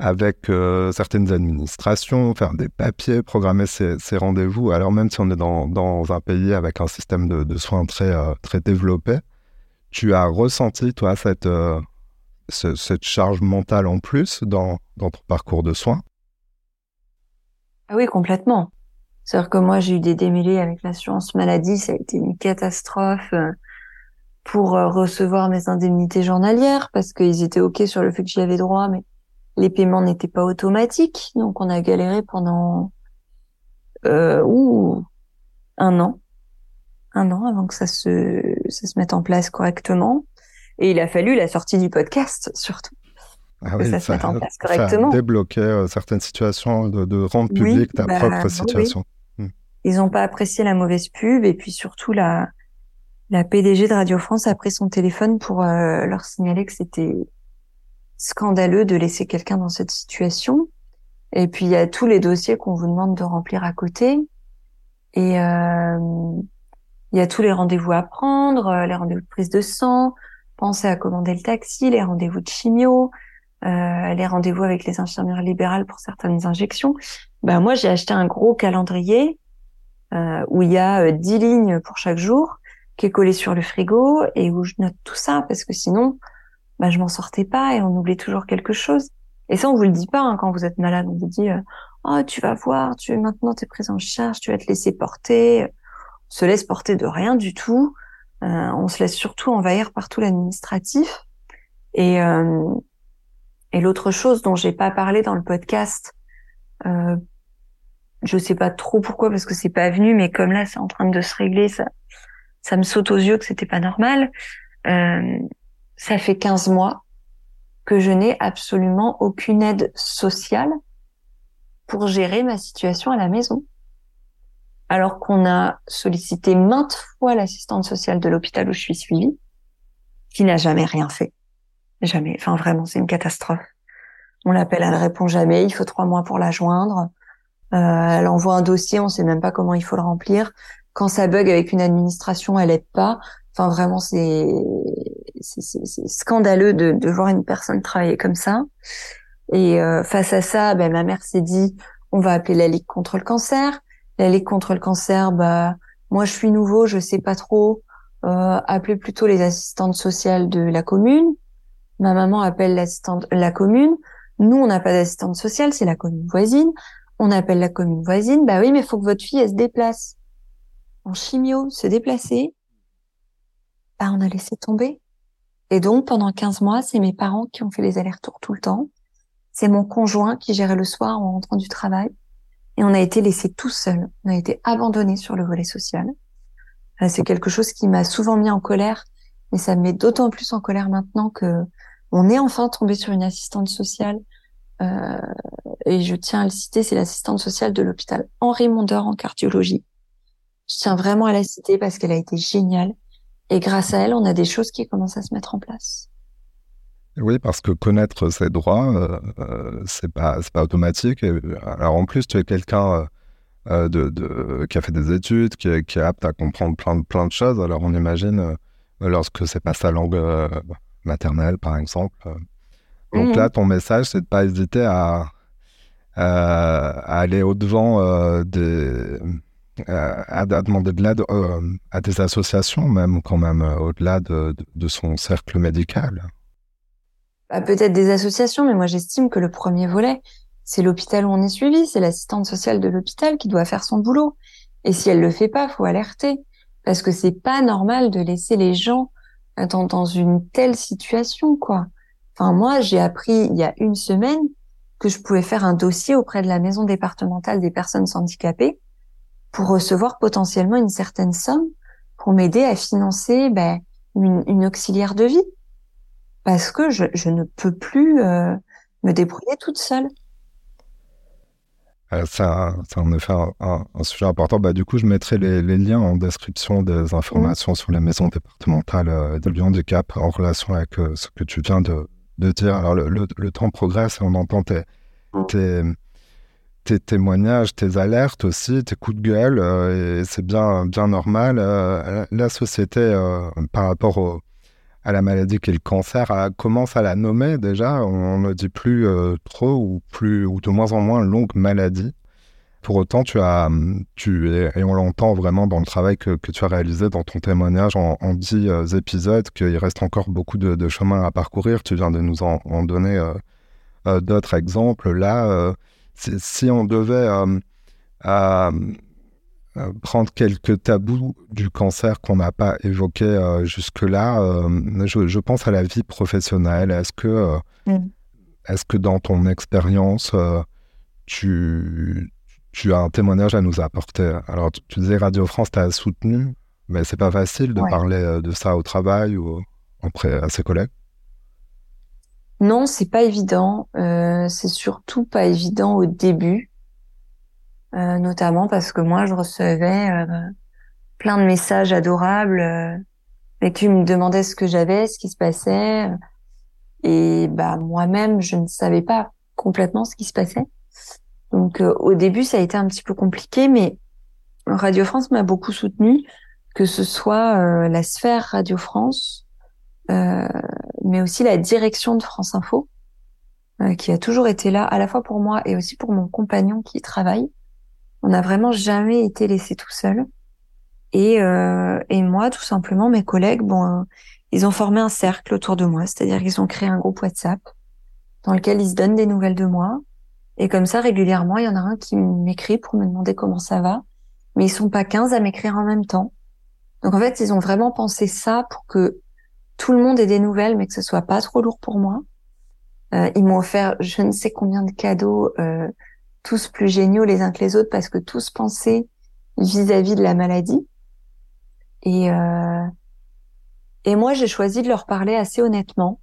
avec euh, certaines administrations, faire des papiers, programmer ses, rendez-vous. Alors même si on est dans, un pays avec un système de, soins très, euh, développé, tu as ressenti, toi, cette, euh, cette charge mentale en plus dans, dans ton parcours de soins? Ah Oui, complètement. C'est-à-dire que moi, j'ai eu des démêlés avec l'assurance maladie, ça a été une catastrophe pour recevoir mes indemnités journalières parce qu'ils étaient OK sur le fait que j'y avais droit, mais les paiements n'étaient pas automatiques, donc on a galéré pendant euh, un an, un an avant que ça se ça se mette en place correctement. Et il a fallu la sortie du podcast surtout. Ah que ça, se mette en place correctement. débloquer euh, certaines situations, de, rendre public ta bah, propre situation. Ils n'ont pas apprécié la mauvaise pub et puis surtout la la PDG de Radio France a pris son téléphone pour euh, leur signaler que c'était scandaleux de laisser quelqu'un dans cette situation. Et puis il y a tous les dossiers qu'on vous demande de remplir à côté. Et euh, il y a tous les rendez-vous à prendre, euh, les rendez-vous de prise de sang, penser à commander le taxi, les rendez-vous de chimio, euh, les rendez-vous avec les infirmières libérales pour certaines injections. Ben moi j'ai acheté un gros calendrier où il y a euh, 10 lignes pour chaque jour qui est collé sur le frigo et où je note tout ça parce que sinon ben, je m'en sortais pas et on oublie toujours quelque chose. Et ça on vous le dit pas hein, quand vous êtes malade, on vous dit euh, oh tu vas voir, tu maintenant t'es prise en charge, tu vas te laisser porter. On se laisse porter de rien du tout. Euh, on se laisse surtout envahir par tout l'administratif. Et euh, et l'autre chose dont j'ai pas parlé dans le podcast, euh, je sais pas trop pourquoi parce que c'est pas venu, mais comme là c'est en train de se régler, ça, ça me saute aux yeux que c'était pas normal. Euh, ça fait 15 mois que je n'ai absolument aucune aide sociale pour gérer ma situation à la maison. Alors qu'on a sollicité maintes fois l'assistante sociale de l'hôpital où je suis suivie, qui n'a jamais rien fait. Jamais. Enfin, vraiment, c'est une catastrophe. On l'appelle, elle répond jamais. Il faut trois mois pour la joindre. Euh, elle envoie un dossier, on sait même pas comment il faut le remplir. Quand ça bug avec une administration, elle aide pas. Enfin, vraiment, c'est c'est scandaleux de, de voir une personne travailler comme ça. Et euh, face à ça, ben, ma mère s'est dit, on va appeler la Ligue contre le cancer. La Ligue contre le cancer, bah, moi je suis nouveau, je sais pas trop. Euh, appeler plutôt les assistantes sociales de la commune. Ma maman appelle l'assistante la commune. Nous, on n'a pas d'assistante sociale, c'est la commune voisine. On appelle la commune voisine. Bah oui, mais faut que votre fille, elle se déplace. En chimio, se déplacer. Bah, on a laissé tomber. Et donc, pendant 15 mois, c'est mes parents qui ont fait les allers-retours tout le temps. C'est mon conjoint qui gérait le soir en rentrant du travail. Et on a été laissés tout seuls. On a été abandonnés sur le volet social. Euh, c'est quelque chose qui m'a souvent mis en colère, mais ça me met d'autant plus en colère maintenant que on est enfin tombé sur une assistante sociale. Euh, et je tiens à le citer, c'est l'assistante sociale de l'hôpital Henri Mondor en cardiologie. Je tiens vraiment à la citer parce qu'elle a été géniale. Et grâce à elle, on a des choses qui commencent à se mettre en place. Oui, parce que connaître ses droits, euh, euh, c'est pas pas automatique. alors en plus, tu es quelqu'un euh, de, de, qui a fait des études, qui est, qui est, apte à comprendre plein de plein de choses. Alors on imagine lorsque c'est pas sa langue maternelle, par exemple. Donc mmh. là, ton message, c'est de pas hésiter à, à aller au devant des à, demander de l'aide à des associations, même quand même au-delà de, de, de son cercle médical. Bah, peut-être des associations, mais moi j'estime que le premier volet, c'est l'hôpital où on est suivi, c'est l'assistante sociale de l'hôpital qui doit faire son boulot. Et si elle le fait pas, faut alerter, parce que c'est pas normal de laisser les gens dans, dans une telle situation, quoi. Enfin, moi, j'ai appris il y a une semaine que je pouvais faire un dossier auprès de la maison départementale des personnes handicapées pour recevoir potentiellement une certaine somme pour m'aider à financer ben, une, une auxiliaire de vie parce que je, je ne peux plus euh, me débrouiller toute seule. Euh, c'est en effet un, un, sujet important. Bah, du coup, je mettrai les, les liens en description des informations mmh. sur la maison départementale euh, de Lyon Cap en relation avec euh, ce que tu viens de, de dire. Alors, le, le, le, temps progresse et on entend tes, mmh. tes, tes, témoignages, tes alertes aussi, tes coups de gueule, euh, et c'est bien, bien normal. la société, par rapport au à la maladie qui est le cancer, commence à la nommer déjà. On ne dit plus euh, trop ou plus ou de moins en moins longue maladie. Pour autant, tu as, tu et on l'entend vraiment dans le travail que, que, tu as réalisé dans ton témoignage en, en dix euh, épisodes, qu'il reste encore beaucoup de, de, chemin à parcourir. Tu viens de nous en, en donner euh, euh d'autres exemples. Là, euh, si on devait euh, prendre quelques tabous du cancer qu'on n'a pas évoqués euh, jusque-là. Je, je, pense à la vie professionnelle. Est-ce que, mm. est-ce que dans ton expérience, tu, tu as un témoignage à nous apporter Alors, tu, tu disais Radio France t'a soutenu, mais c'est pas facile de ouais. parler de ça au travail ou auprès à ses collègues. Non, c'est pas évident. c'est surtout pas évident au début. Euh, notamment parce que moi, je recevais euh, plein de messages adorables euh, et qui me demandaient ce que j'avais, ce qui se passait. Et bah moi-même, je ne savais pas complètement ce qui se passait. Donc euh, au début, ça a été un petit peu compliqué, mais Radio France m'a beaucoup soutenue, que ce soit euh, la sphère Radio France, euh, mais aussi la direction de France Info, qui a toujours été là, à la fois pour moi et aussi pour mon compagnon qui travaille. On n'a vraiment jamais été laissé tout seul. Et, et moi, tout simplement, mes collègues, bon, ils ont formé un cercle autour de moi, c'est-à-dire qu'ils ont créé un groupe WhatsApp dans lequel ils se donnent des nouvelles de moi. Et comme ça, régulièrement, il y en a un qui m'écrit pour me demander comment ça va. Mais ils sont pas 15 à m'écrire en même temps. Donc en fait, ils ont vraiment pensé ça pour que tout le monde ait des nouvelles, mais que ce soit pas trop lourd pour moi. Euh, ils m'ont offert je ne sais combien de cadeaux, euh, tous plus géniaux les uns que les autres, parce que tous pensaient vis-à-vis de la maladie. Et, euh, et moi, j'ai choisi de leur parler assez honnêtement.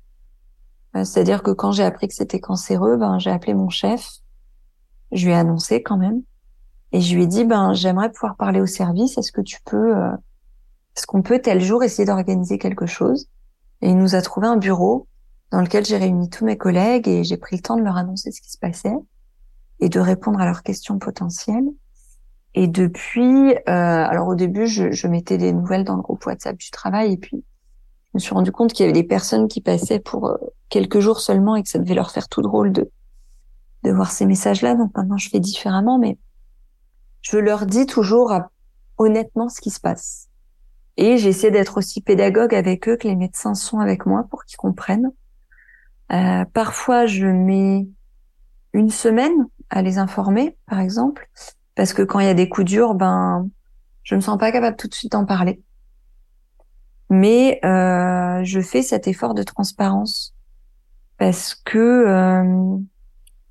Euh, c'est-à-dire que quand j'ai appris que c'était cancéreux, ben j'ai appelé mon chef, je lui ai annoncé quand même, et je lui ai dit ben j'aimerais pouvoir parler au service. Est-ce que tu peux, euh, est-ce qu'on peut tel jour essayer d'organiser quelque chose? Et il nous a trouvé un bureau dans lequel j'ai réuni tous mes collègues et j'ai pris le temps de leur annoncer ce qui se passait et de répondre à leurs questions potentielles. Et depuis, euh, alors au début, je, je mettais des nouvelles dans le groupe WhatsApp du travail et puis je me suis rendu compte qu'il y avait des personnes qui passaient pour euh, quelques jours seulement et que ça devait leur faire tout drôle de de voir ces messages-là. Donc maintenant, je fais différemment, mais je leur dis toujours honnêtement ce qui se passe. Et j'essaie d'être aussi pédagogue avec eux que les médecins sont avec moi pour qu'ils comprennent. Euh, parfois, je mets une semaine à les informer, par exemple, parce que quand il y a des coups durs, ben, je me sens pas capable tout de suite d'en parler mais euh, je fais cet effort de transparence parce que euh,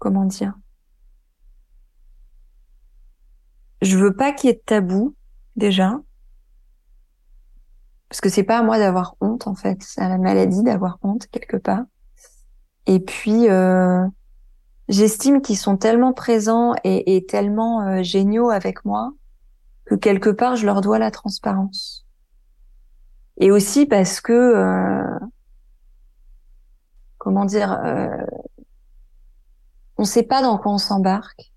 comment dire. Je veux pas qu'il y ait de tabou déjà. Parce que c'est pas à moi d'avoir honte en fait. C'est à la maladie d'avoir honte quelque part. Et puis euh, j'estime qu'ils sont tellement présents et, tellement euh, géniaux avec moi que quelque part je leur dois la transparence. Et aussi parce que euh, comment dire on sait pas dans quoi on s'embarque.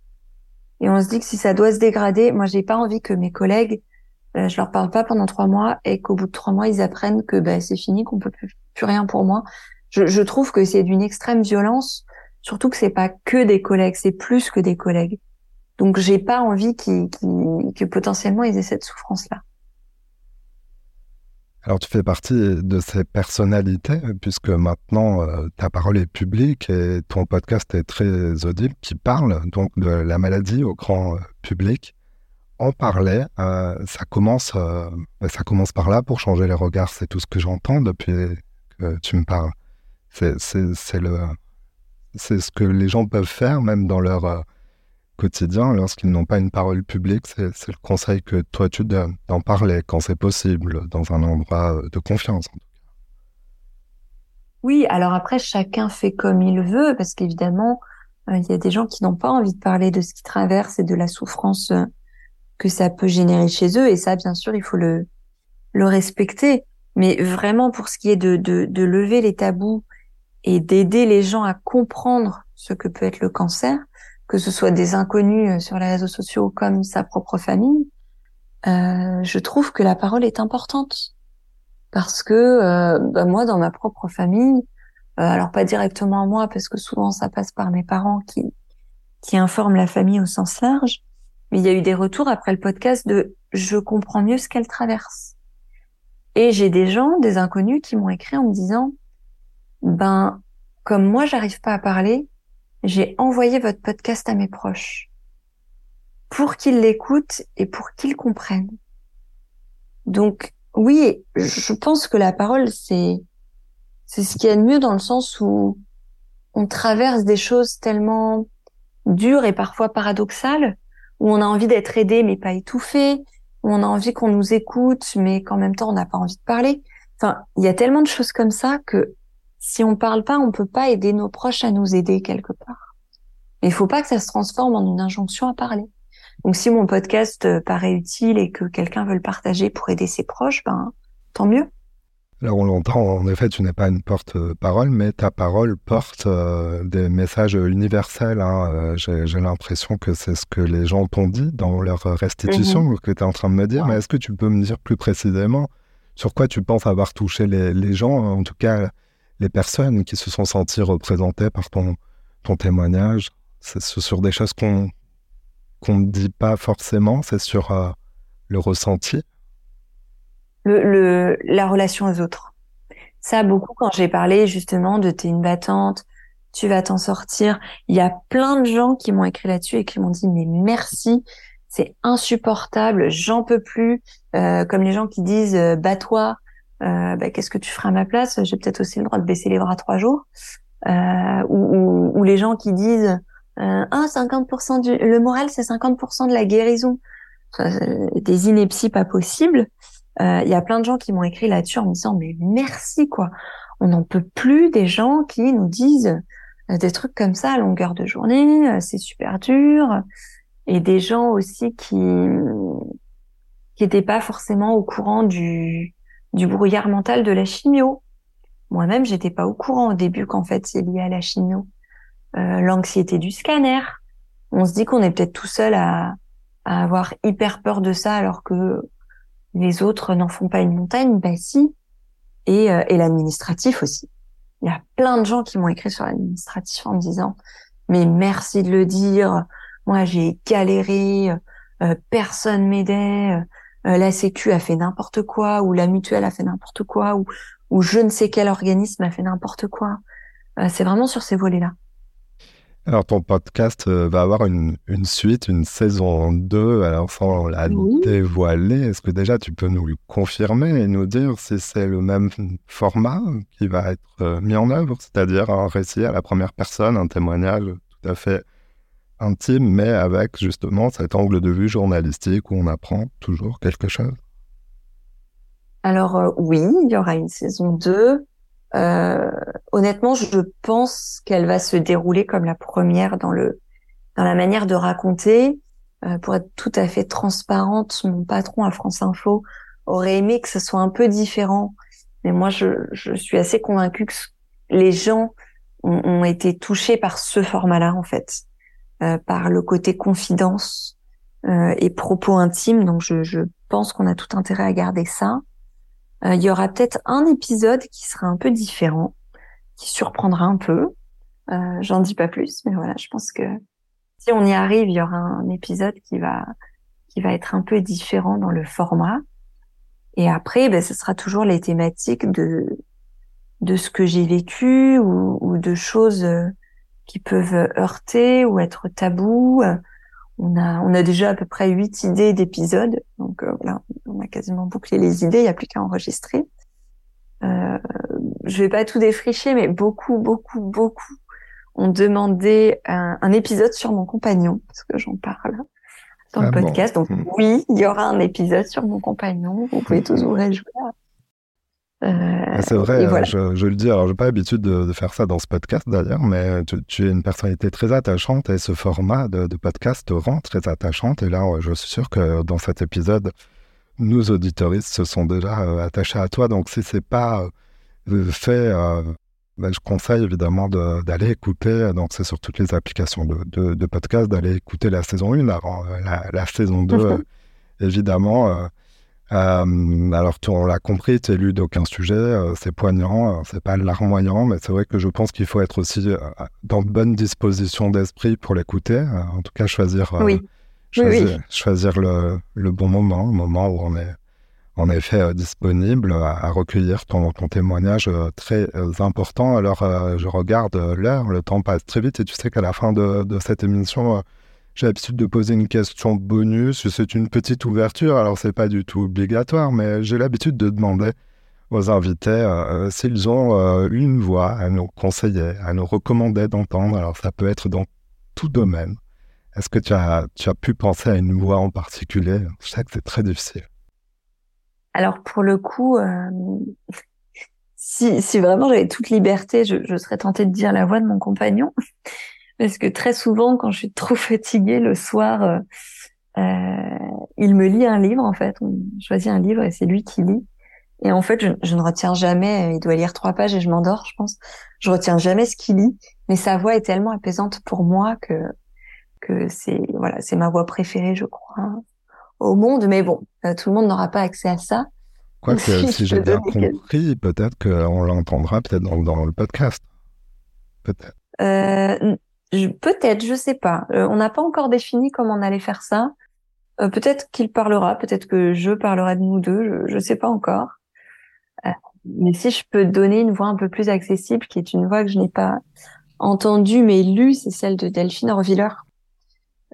Et on se dit que si ça doit se dégrader moi j'ai pas envie que mes collègues euh, je leur parle pas pendant trois mois et qu'au bout de trois mois ils apprennent que ben, c'est fini qu'on peut plus, rien pour moi. Je, trouve que c'est d'une extrême violence surtout que c'est pas que des collègues c'est plus que des collègues. Donc j'ai pas envie qu'ils, que potentiellement ils aient cette souffrance là alors tu fais partie de ces personnalités, puisque maintenant euh, ta parole est publique et ton podcast est très audible, qui parle donc de la maladie au grand euh, public. En parler, euh, ça commence, ça commence par là pour changer les regards. C'est tout ce que j'entends depuis que tu me parles. C'est le, c'est ce que les gens peuvent faire même dans leur quotidien, lorsqu'ils n'ont pas une parole publique, c'est le conseil que toi tu donnes, d'en parler quand c'est possible, dans un endroit euh, de confiance. Oui, alors après, chacun fait comme il veut, parce qu'évidemment, euh, il y a des gens qui n'ont pas envie de parler de ce qu'ils traversent et de la souffrance euh, que ça peut générer chez eux, et ça, bien sûr, il faut le, le respecter. Mais vraiment, pour ce qui est de, de, de lever les tabous et d'aider les gens à comprendre ce que peut être le cancer, que ce soit des inconnus euh, sur les réseaux sociaux comme sa propre famille, euh, je trouve que la parole est importante parce que euh, bah, moi, dans ma propre famille, euh, alors pas directement à moi parce que souvent ça passe par mes parents qui qui informent la famille au sens large, mais il y a eu des retours après le podcast de je comprends mieux ce qu'elle traverse. Et j'ai des gens, des inconnus, qui m'ont écrit en me disant ben comme moi j'arrive pas à parler, j'ai envoyé votre podcast à mes proches pour qu'ils l'écoutent et pour qu'ils comprennent. Donc oui, je pense que la parole c'est c'est ce qui est de mieux dans le sens où on traverse des choses tellement dures et parfois paradoxales où on a envie d'être aidé mais pas étouffé, où on a envie qu'on nous écoute mais qu'en même temps on n'a pas envie de parler. Enfin, il y a tellement de choses comme ça que si on parle pas, on peut pas aider nos proches à nous aider quelque part. Mais il faut pas que ça se transforme en une injonction à parler. Donc si mon podcast euh, paraît utile et que quelqu'un veut le partager pour aider ses proches, ben tant mieux. Là, on l'entend, en effet, tu n'es pas une porte-parole, mais ta parole porte euh, des messages universels. Hein. Euh, j'ai l'impression que c'est ce que les gens t'ont dit dans leur restitution mhm. que tu es en train de me dire. Mais est-ce que tu peux me dire plus précisément sur quoi tu penses avoir touché les, gens, en tout cas les personnes qui se sont senties représentées par ton, ton témoignage C'est sur des choses qu'on ne dit pas forcément, c'est sur euh, le ressenti? Le, la relation aux autres. Ça, beaucoup, quand j'ai parlé justement de t'es une battante, tu vas t'en sortir. Il y a plein de gens qui m'ont écrit là-dessus et qui m'ont dit mais merci, c'est insupportable, j'en peux plus. Euh, comme les gens qui disent euh, bats-toi, euh, bah, qu'est-ce que tu feras à ma place? J'ai peut-être aussi le droit de baisser les bras trois jours. Euh, ou, ou, les gens qui disent euh, ah 50% du le moral c'est 50% de la guérison. des inepties pas possibles. Euh, il y a plein de gens qui m'ont écrit là-dessus en me disant mais merci quoi. On n'en peut plus des gens qui nous disent euh, des trucs comme ça à longueur de journée, euh, c'est super dur. Et des gens aussi qui qui n'étaient pas forcément au courant du du brouillard mental de la chimio. Moi-même, j'étais pas au courant au début qu'en fait c'est lié à la chimio. Euh, L'anxiété du scanner. On se dit qu'on est peut-être tout seul à, à avoir hyper peur de ça alors que les autres n'en font pas une montagne, bah si. Et, euh, et l'administratif aussi. Il y a plein de gens qui m'ont écrit sur l'administratif en me disant mais merci de le dire. Moi j'ai galéré, euh, personne m'aidait, euh, la Sécu a fait n'importe quoi ou la mutuelle a fait n'importe quoi ou ou je ne sais quel organisme a fait n'importe quoi. c'est vraiment sur ces volets-là. Alors, ton podcast euh, va avoir une, suite, une saison 2. Alors, sans la dévoiler, est-ce que déjà tu peux nous le confirmer et nous dire si c'est le même format qui va être euh, mis en œuvre, c'est-à-dire un récit à la première personne, un témoignage tout à fait intime, mais avec justement cet angle de vue journalistique où on apprend toujours quelque chose Alors, euh, oui, il y aura une saison 2. Euh, honnêtement, je pense qu'elle va se dérouler comme la première dans le dans la manière de raconter. Euh, pour être tout à fait transparente, mon patron à France Info aurait aimé que ce soit un peu différent, mais moi, je, je suis assez convaincue que les gens ont, ont été touchés par ce format-là, en fait, par le côté confidence euh, et propos intimes. Donc, je, je pense qu'on a tout intérêt à garder ça. Euh, il y aura peut-être un épisode qui sera un peu différent, qui surprendra un peu. Euh, J'en dis pas plus, mais voilà, je pense que si on y arrive, il y aura un épisode qui va qui va être un peu différent dans le format. Et après, ben, ce sera toujours les thématiques de de ce que j'ai vécu ou, ou, de choses euh, qui peuvent heurter ou être tabous on a, on a déjà à peu près huit idées d'épisodes. Donc euh, voilà, on a quasiment bouclé les idées, il n'y a plus qu'à enregistrer. Euh, je vais pas tout défricher, mais beaucoup, beaucoup, beaucoup ont demandé un, épisode sur mon compagnon, parce que j'en parle dans le ah podcast. Donc hmm. oui, il y aura un épisode sur mon compagnon. Vous pouvez tous vous réjouir. Euh, c'est vrai, euh, je, le dis, alors je n'ai pas l'habitude de, faire ça dans ce podcast d'ailleurs, mais tu, es une personnalité très attachante et ce format de, podcast te rend très attachante. Et là, je suis sûr que dans cet épisode, nos auditoristes se sont déjà euh, attachés à toi. Donc si c'est pas fait, ben, je conseille évidemment d'aller écouter, donc c'est sur toutes les applications de, podcast, d'aller écouter la saison 1 avant la, saison 2, évidemment. Euh, alors, on l'a compris, tu es lu d'aucun sujet, euh, c'est poignant, euh, c'est pas larmoyant, mais c'est vrai que je pense qu'il faut être aussi dans de bonnes dispositions d'esprit pour l'écouter. en tout cas, choisir, choisir, le, bon moment, le moment où on est en effet disponible à, recueillir ton, témoignage très important. Alors, je regarde l'heure, le temps passe très vite et tu sais qu'à la fin de, de cette émission, j'ai l'habitude de poser une question bonus. C'est une petite ouverture, alors c'est pas du tout obligatoire, mais j'ai l'habitude de demander aux invités euh, s'ils ont euh, une voix à nous conseiller, à nous recommander d'entendre. Alors ça peut être dans tout domaine. Est-ce que tu as, tu as pu penser à une voix en particulier? Je sais que c'est très difficile. Alors pour le coup, euh, si, si, vraiment j'avais toute liberté, je, je, serais tentée de dire la voix de mon compagnon. Parce que très souvent, quand je suis trop fatiguée le soir, euh, euh, il me lit un livre en fait. On choisit un livre et c'est lui qui lit. Et en fait, je, je, ne retiens jamais. Il doit lire trois pages et je m'endors, je pense. Je retiens jamais ce qu'il lit, mais sa voix est tellement apaisante pour moi que que c'est voilà, c'est ma voix préférée, je crois, au monde. Mais bon, euh, tout le monde n'aura pas accès à ça. Quoique, [LAUGHS] si, si j'ai bien compris, peut-être qu'on l'entendra peut-être dans, dans, le podcast. Peut-être. Euh, peut-être, je sais pas. Euh, on n'a pas encore défini comment on allait faire ça. Euh, peut-être qu'il parlera, peut-être que je parlerai de nous deux, je ne sais pas encore. Euh, mais si je peux donner une voix un peu plus accessible, qui est une voix que je n'ai pas entendue mais lue, c'est celle de Delphine Orviller.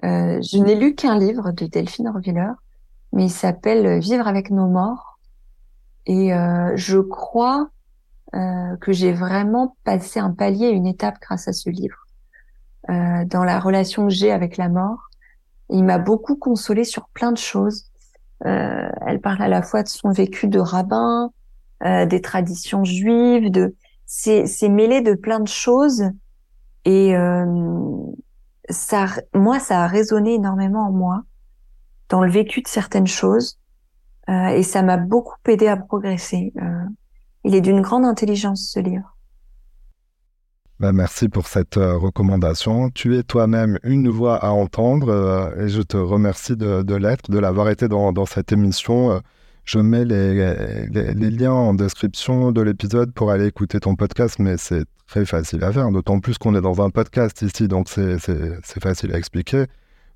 Je n'ai lu qu'un livre de Delphine Orviller, mais il s'appelle Vivre avec nos morts. Et je crois que j'ai vraiment passé un palier, une étape grâce à ce livre. Euh, dans la relation que j'ai avec la mort, il m'a beaucoup consolé sur plein de choses. Euh, elle parle à la fois de son vécu de rabbin, euh, des traditions juives, de c'est mêlé de plein de choses et euh, ça moi ça a résonné énormément en moi dans le vécu de certaines choses euh, et ça m'a beaucoup aidé à progresser. Il est d'une grande intelligence ce livre. Ben merci pour cette euh, recommandation. Tu es toi-même une voix à entendre et je te remercie de, l'être, de l'avoir été dans, cette émission. Je mets les, les liens en description de l'épisode pour aller écouter ton podcast, mais c'est très facile à faire, d'autant plus qu'on est dans un podcast ici, donc c'est facile à expliquer.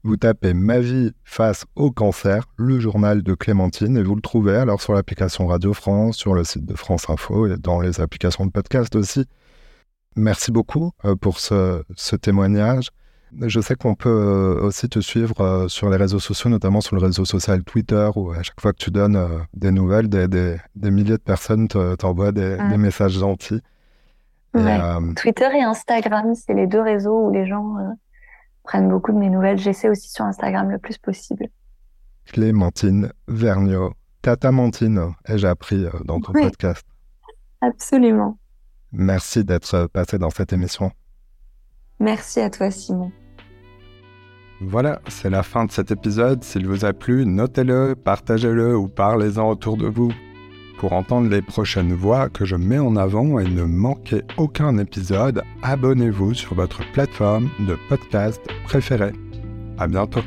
Vous tapez Ma vie face au cancer, le journal de Clémentine, et vous le trouvez alors sur l'application Radio France, sur le site de France Info et dans les applications de podcast aussi. Merci beaucoup euh, pour ce, témoignage. Je sais qu'on peut euh, aussi te suivre euh, sur les réseaux sociaux, notamment sur le réseau social Twitter, où à chaque fois que tu donnes des nouvelles, des, milliers de personnes t'envoient des, des, messages gentils. Twitter et Instagram, c'est les deux réseaux où les gens prennent beaucoup de mes nouvelles. J'essaie aussi sur Instagram le plus possible. Clémentine Vergniaud, Tatamantine, ai-je appris dans ton podcast. Absolument. Merci d'être passé dans cette émission. Merci à toi, Simon. Voilà, c'est la fin de cet épisode. S'il vous a plu, notez-le, partagez-le ou parlez-en autour de vous. Pour entendre les prochaines voix que je mets en avant et ne manquer aucun épisode, abonnez-vous sur votre plateforme de podcast préférée. À bientôt.